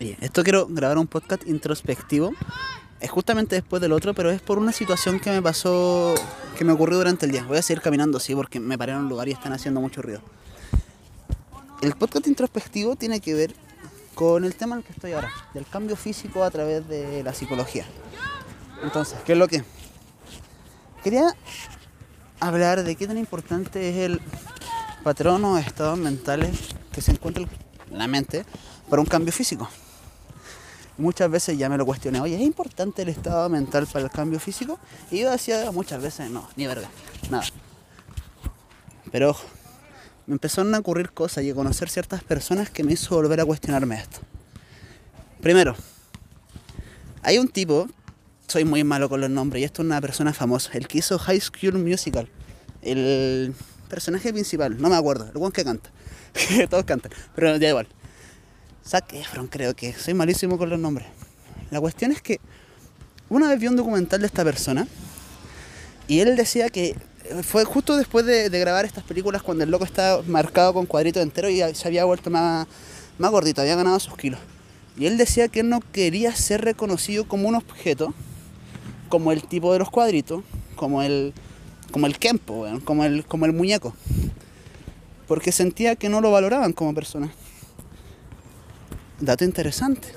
Oye, esto quiero grabar un podcast introspectivo. Es justamente después del otro, pero es por una situación que me pasó, que me ocurrió durante el día. Voy a seguir caminando, sí, porque me paré en un lugar y están haciendo mucho ruido. El podcast introspectivo tiene que ver con el tema en el que estoy ahora, del cambio físico a través de la psicología. Entonces, ¿qué es lo que? Quería hablar de qué tan importante es el patrón o estados mentales que se encuentra en la mente para un cambio físico. Muchas veces ya me lo cuestioné, oye, ¿es importante el estado mental para el cambio físico? Y yo decía muchas veces, no, ni verga, nada. Pero me empezaron a ocurrir cosas y a conocer ciertas personas que me hizo volver a cuestionarme esto. Primero, hay un tipo, soy muy malo con los nombres, y esto es una persona famosa, el que hizo High School Musical, el personaje principal, no me acuerdo, el one que canta, todos cantan, pero da igual. Zac Efron creo que, soy malísimo con los nombres. La cuestión es que una vez vi un documental de esta persona y él decía que fue justo después de, grabar estas películas cuando el loco estaba marcado con cuadritos enteros y se había vuelto más, más gordito, había ganado sus kilos. Y él decía que él no quería ser reconocido como un objeto, como el tipo de los cuadritos, como el, como el Kempo, como, el, como el muñeco. Porque sentía que no lo valoraban como persona. Dato interesante.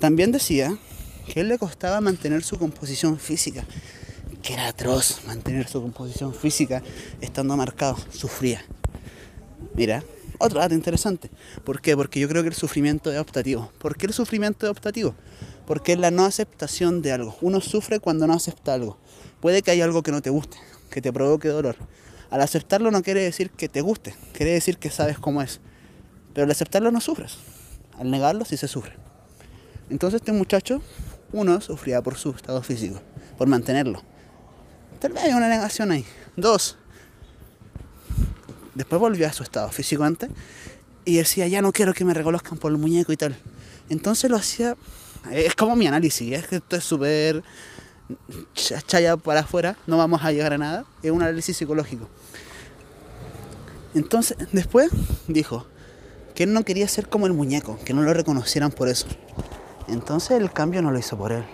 También decía que él le costaba mantener su composición física, que era atroz mantener su composición física estando marcado, sufría. Mira, otro dato interesante. ¿Por qué? Porque yo creo que el sufrimiento es optativo. ¿Por qué el sufrimiento es optativo? Porque es la no aceptación de algo. Uno sufre cuando no acepta algo. Puede que haya algo que no te guste, que te provoque dolor. Al aceptarlo no quiere decir que te guste, quiere decir que sabes cómo es. Pero al aceptarlo no sufres. Al negarlo sí se sufre. Entonces este muchacho, uno, sufría por su estado físico, por mantenerlo. Tal vez hay una negación ahí. Dos, después volvió a su estado físico antes y decía, ya no quiero que me reconozcan por el muñeco y tal. Entonces lo hacía, es como mi análisis, es que esto es súper chaya para afuera, no vamos a llegar a nada, es un análisis psicológico. Entonces, después dijo que él no quería ser como el muñeco, que no lo reconocieran por eso. Entonces el cambio no lo hizo por él,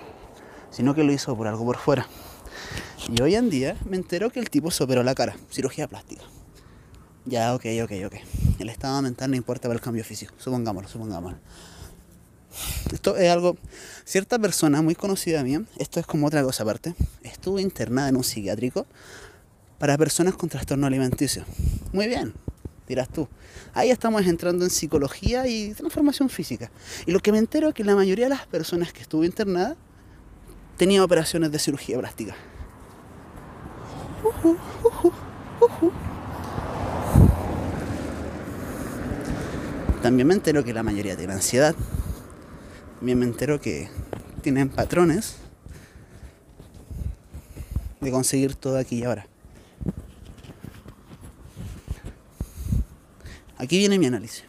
sino que lo hizo por algo por fuera. Y hoy en día me entero que el tipo se operó la cara, cirugía plástica. Ya, ok, ok, ok. El estado mental no importa para el cambio físico, supongámoslo, supongámoslo. Esto es algo, cierta persona muy conocida mía, esto es como otra cosa aparte, estuvo internada en un psiquiátrico para personas con trastorno alimenticio. Muy bien, dirás tú. Ahí estamos entrando en psicología y transformación física. Y lo que me entero es que la mayoría de las personas que estuvo internada tenía operaciones de cirugía plástica. También me entero que la mayoría tiene ansiedad. También me entero que tienen patrones de conseguir todo aquí y ahora. Aquí viene mi análisis.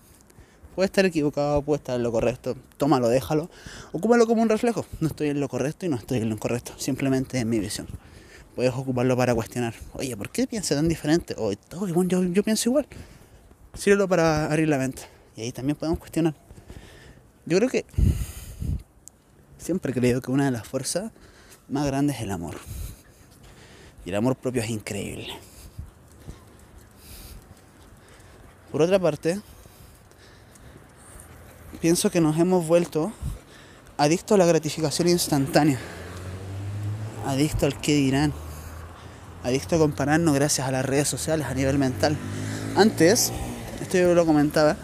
Puede estar equivocado, puede estar en lo correcto. Tómalo, déjalo. Ocúpalo como un reflejo. No estoy en lo correcto y no estoy en lo incorrecto. Simplemente es mi visión. Puedes ocuparlo para cuestionar. Oye, ¿por qué piensa tan diferente? O oh, bueno, yo, yo pienso igual. Sírvelo para abrir la mente. Y ahí también podemos cuestionar. Yo creo que siempre he creído que una de las fuerzas más grandes es el amor. Y el amor propio es increíble. Por otra parte, pienso que nos hemos vuelto adictos a la gratificación instantánea, adictos al qué dirán, adictos a compararnos gracias a las redes sociales a nivel mental. Antes, esto yo lo comentaba,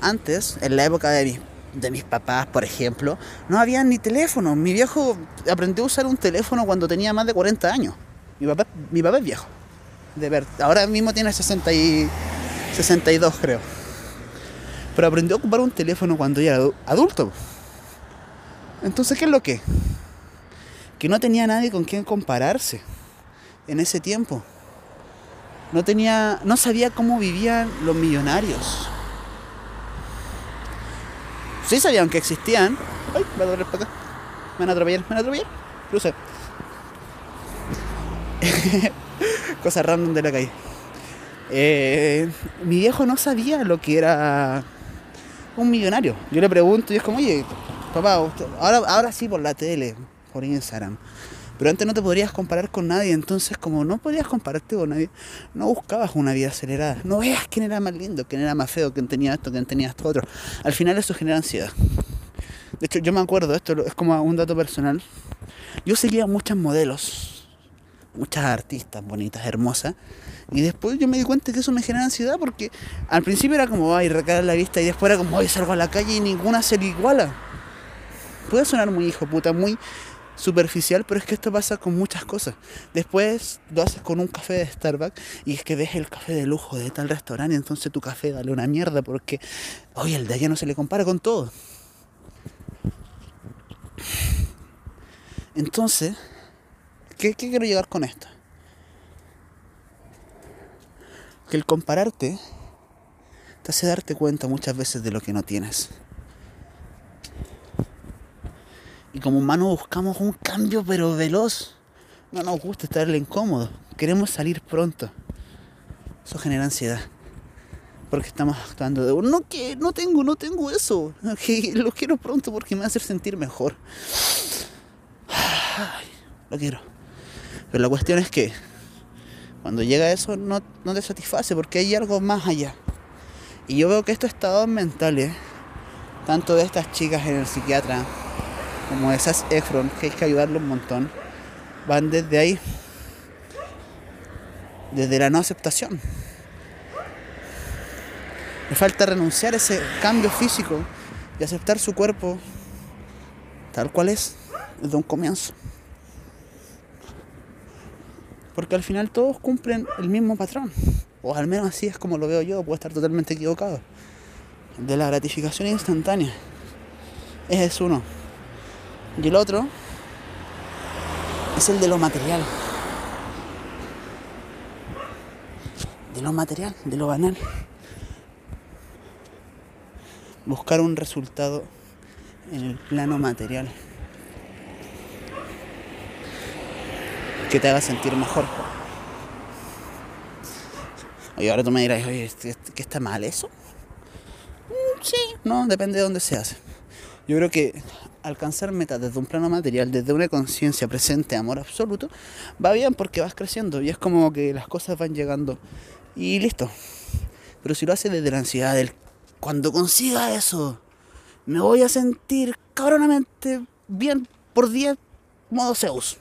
antes, en la época de mis, de mis papás, por ejemplo, no había ni teléfono. Mi viejo aprendió a usar un teléfono cuando tenía más de 40 años. Mi papá, mi papá es viejo. De ver, ahora mismo tiene 60 y 62 creo. Pero aprendió a ocupar un teléfono cuando ya era adulto. Entonces, ¿qué es lo que? Que no tenía nadie con quien compararse en ese tiempo. No tenía, no sabía cómo vivían los millonarios. Sí sabían que existían. Ay, me voy a para acá. Me van a me van a. Cruce. Cosas random de la calle. Eh, mi viejo no sabía lo que era un millonario. Yo le pregunto y es como, oye, papá, ahora, ahora sí por la tele, por Instagram. Pero antes no te podrías comparar con nadie, entonces como no podías compararte con nadie, no buscabas una vida acelerada. No veas quién era más lindo, quién era más feo, quién tenía esto, quién tenía esto otro. Al final eso genera ansiedad. De hecho, yo me acuerdo, esto es como un dato personal. Yo seguía muchas modelos, muchas artistas bonitas, hermosas. Y después yo me di cuenta que eso me genera ansiedad porque al principio era como, ay, recaer la vista y después era como, ay, salgo a la calle y ninguna se le iguala. Puede sonar muy hijo puta, muy superficial, pero es que esto pasa con muchas cosas. Después lo haces con un café de Starbucks y es que ves el café de lujo de tal restaurante entonces tu café dale una mierda porque, oye, el de allá no se le compara con todo. Entonces, ¿qué, quiero llegar con esto? Que el compararte te hace darte cuenta muchas veces de lo que no tienes. Y como humanos buscamos un cambio pero veloz. No nos gusta estarle incómodo. Queremos salir pronto. Eso genera ansiedad. Porque estamos actuando de no que no tengo, no tengo eso. Que lo quiero pronto porque me va a hacer sentir mejor. lo quiero. Pero la cuestión es que cuando llega eso no, no te satisface porque hay algo más allá. Y yo veo que estos estados mentales, tanto de estas chicas en el psiquiatra, como esas Efron, que hay que ayudarlo un montón, van desde ahí, desde la no aceptación. Le falta renunciar a ese cambio físico y aceptar su cuerpo tal cual es desde un comienzo. Porque al final todos cumplen el mismo patrón. O al menos así es como lo veo yo, puedo estar totalmente equivocado. De la gratificación instantánea. Ese es uno. Y el otro es el de lo material. De lo material, de lo banal. Buscar un resultado en el plano material. Que te haga sentir mejor. Oye, ahora tú me dirás, oye, ¿qué está mal eso? Mm, sí, no, depende de dónde se hace. Yo creo que alcanzar metas desde un plano material, desde una conciencia presente, amor absoluto, va bien porque vas creciendo y es como que las cosas van llegando y listo. Pero si lo haces desde la ansiedad del cuando consiga eso, me voy a sentir cabronamente bien por día, modo Zeus.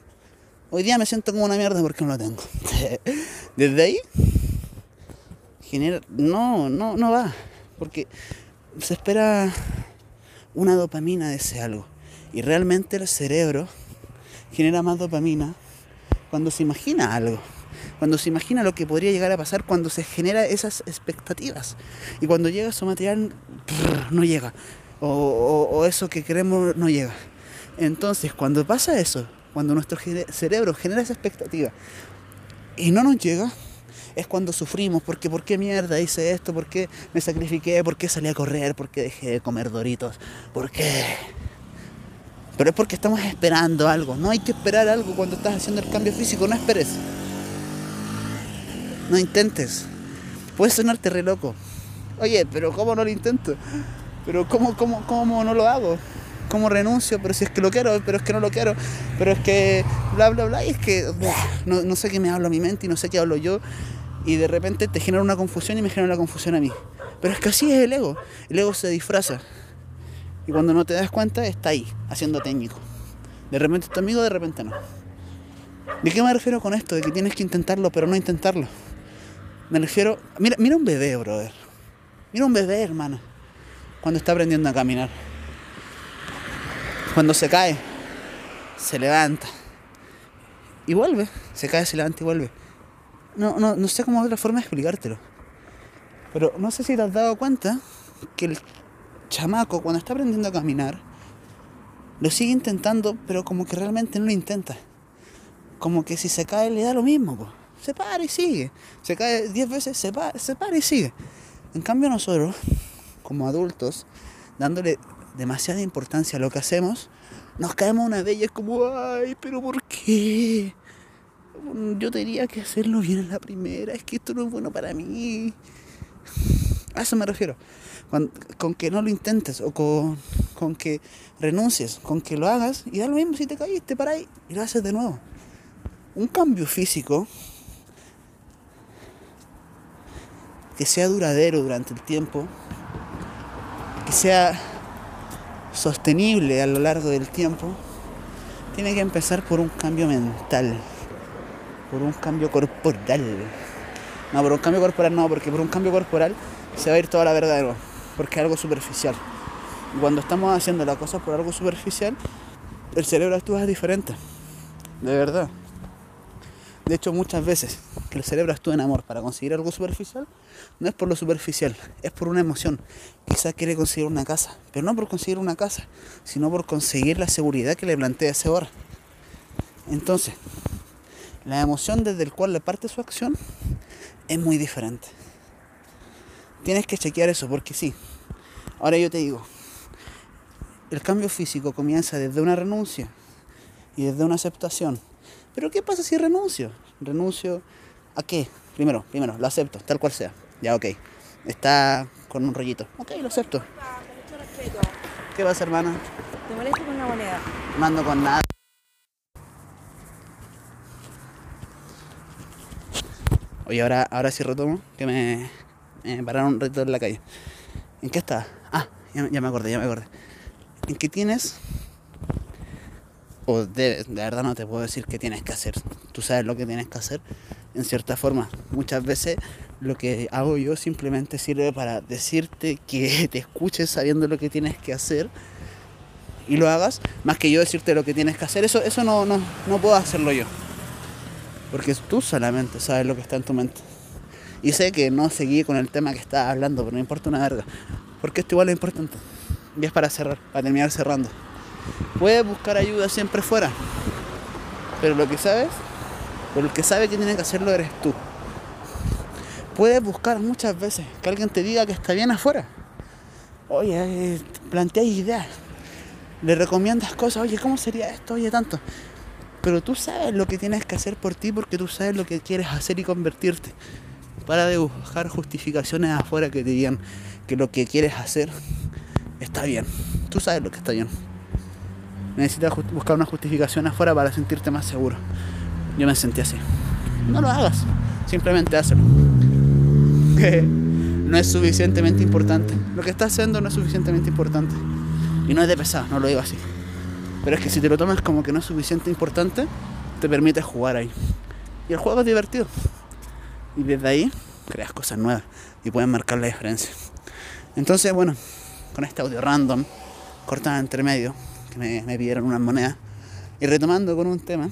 Hoy día me siento como una mierda porque no lo tengo. desde ahí, genera. No, no, no va. Porque se espera una dopamina de ese algo. Y realmente el cerebro genera más dopamina cuando se imagina algo. Cuando se imagina lo que podría llegar a pasar, cuando se genera esas expectativas. Y cuando llega su material, no llega. O, eso que queremos no llega. Entonces, cuando pasa eso, cuando nuestro cerebro genera esa expectativa y no nos llega, es cuando sufrimos, porque ¿por qué mierda hice esto? ¿Por qué me sacrifiqué? ¿Por qué salí a correr? ¿Por qué dejé de comer doritos? ¿Por qué? Pero es porque estamos esperando algo. No hay que esperar algo cuando estás haciendo el cambio físico, no esperes. No intentes. Puedes sonarte re loco. Oye, pero ¿cómo no lo intento? Pero ¿cómo, cómo, cómo no lo hago? ¿Cómo renuncio? Pero si es que lo quiero, pero es que no lo quiero, pero es que bla, bla, bla. Y es que no, no sé qué me habla mi mente y no sé qué hablo yo y de repente te genera una confusión y me genera una confusión a mí. Pero es que así es el ego. El ego se disfraza. Y cuando no te das cuenta, está ahí, haciendo técnico. De repente es tu amigo, de repente no. ¿De qué me refiero con esto? De que tienes que intentarlo, pero no intentarlo. Me refiero. Mira, mira un bebé, brother. Mira un bebé, hermano. Cuando está aprendiendo a caminar. Cuando se cae, se levanta. Y vuelve. Se cae, se levanta y vuelve no, no, no sé cómo otra forma de explicártelo. Pero no sé si te has dado cuenta que el chamaco cuando está aprendiendo a caminar, lo sigue intentando, pero como que realmente no lo intenta. Como que si se cae le da lo mismo, se para y sigue. Se cae 10 veces, se para, se para y sigue. En cambio nosotros, como adultos, dándole demasiada importancia a lo que hacemos, nos caemos una de ellas como, ay, pero ¿por qué? yo tenía que hacerlo bien en la primera, es que esto no es bueno para mí. A eso me refiero. con que no lo intentes o con, con, que renuncies, con que lo hagas y da lo mismo si te caíste para ahí y lo haces de nuevo. Un cambio físico que sea duradero durante el tiempo, que sea sostenible a lo largo del tiempo, tiene que empezar por un cambio mental, por un cambio corporal. No, por un cambio corporal no, porque por un cambio corporal se va a ir toda la verdad porque es algo superficial. Cuando estamos haciendo la cosa por algo superficial, el cerebro actúa diferente, de verdad. De hecho, muchas veces que el cerebro actúa en amor para conseguir algo superficial, no es por lo superficial, es por una emoción. Quizás quiere conseguir una casa, pero no por conseguir una casa, sino por conseguir la seguridad que le plantea ese hora. Entonces, la emoción desde el cual le parte su acción es muy diferente. Tienes que chequear eso porque sí. Ahora yo te digo, el cambio físico comienza desde una renuncia y desde una aceptación pero ¿qué pasa si renuncio? ¿Renuncio a qué? Primero, primero, lo acepto, tal cual sea. Ya, ok. Está con un rollito. Ok, lo acepto. ¿Qué pasa, hermana? Te molesto con una moneda. Mando con nada. Oye, ahora, ahora sí retomo, que me, pararon un reto en la calle. ¿En qué está? Ah, ya, ya me acordé, ya me acordé. ¿En qué tienes o de, verdad no te puedo decir qué tienes que hacer. Tú sabes lo que tienes que hacer en cierta forma. Muchas veces lo que hago yo simplemente sirve para decirte que te escuches sabiendo lo que tienes que hacer y lo hagas, más que yo decirte lo que tienes que hacer. Eso, eso no, no, no puedo hacerlo yo. Porque tú solamente sabes lo que está en tu mente. Y sé que no seguí con el tema que estaba hablando, pero no importa una verga. Porque esto igual es importante. Y es para cerrar, para terminar cerrando. Puedes buscar ayuda siempre fuera. Pero lo que sabes, o el que sabe que tiene que hacerlo eres tú. Puedes buscar muchas veces que alguien te diga que está bien afuera. Oye, eh, plantea ideas. Le recomiendas cosas, oye, ¿cómo sería esto? Oye, tanto. Pero tú sabes lo que tienes que hacer por ti porque tú sabes lo que quieres hacer y convertirte. Para de buscar justificaciones afuera que te digan que lo que quieres hacer está bien. Tú sabes lo que está bien necesitas buscar una justificación afuera para sentirte más seguro. Yo me sentí así. No lo hagas, simplemente hazlo. no es suficientemente importante. Lo que estás haciendo no es suficientemente importante. Y no es de pesado, no lo digo así. Pero es que si te lo tomas como que no es suficiente importante, te permite jugar ahí. Y el juego es divertido. Y desde ahí creas cosas nuevas y pueden marcar la diferencia. Entonces, bueno, con este audio random, cortado entre medio, que me, me pidieron unas monedas. Y retomando con un tema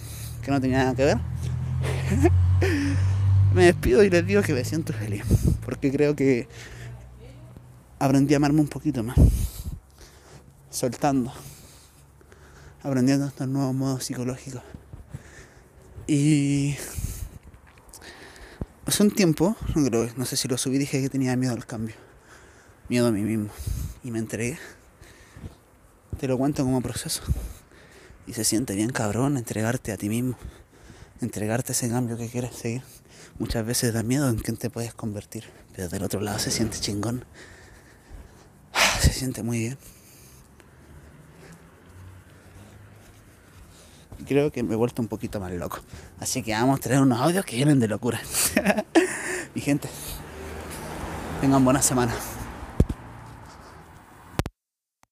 que no tenía nada que ver, me despido y les digo que me siento feliz, porque creo que aprendí a amarme un poquito más, soltando, aprendiendo estos nuevos modos psicológicos. Y hace un tiempo, no creo, no sé si lo subí, dije que tenía miedo al cambio, miedo a mí mismo, y me entregué te lo cuento como proceso. Y se siente bien cabrón entregarte a ti mismo, entregarte ese cambio que quieres seguir. Muchas veces da miedo en quién te puedes convertir, pero del otro lado se siente chingón. Se siente muy bien. Creo que me he vuelto un poquito más loco. Así que vamos a traer unos audios que vienen de locura. y gente, tengan buena semana.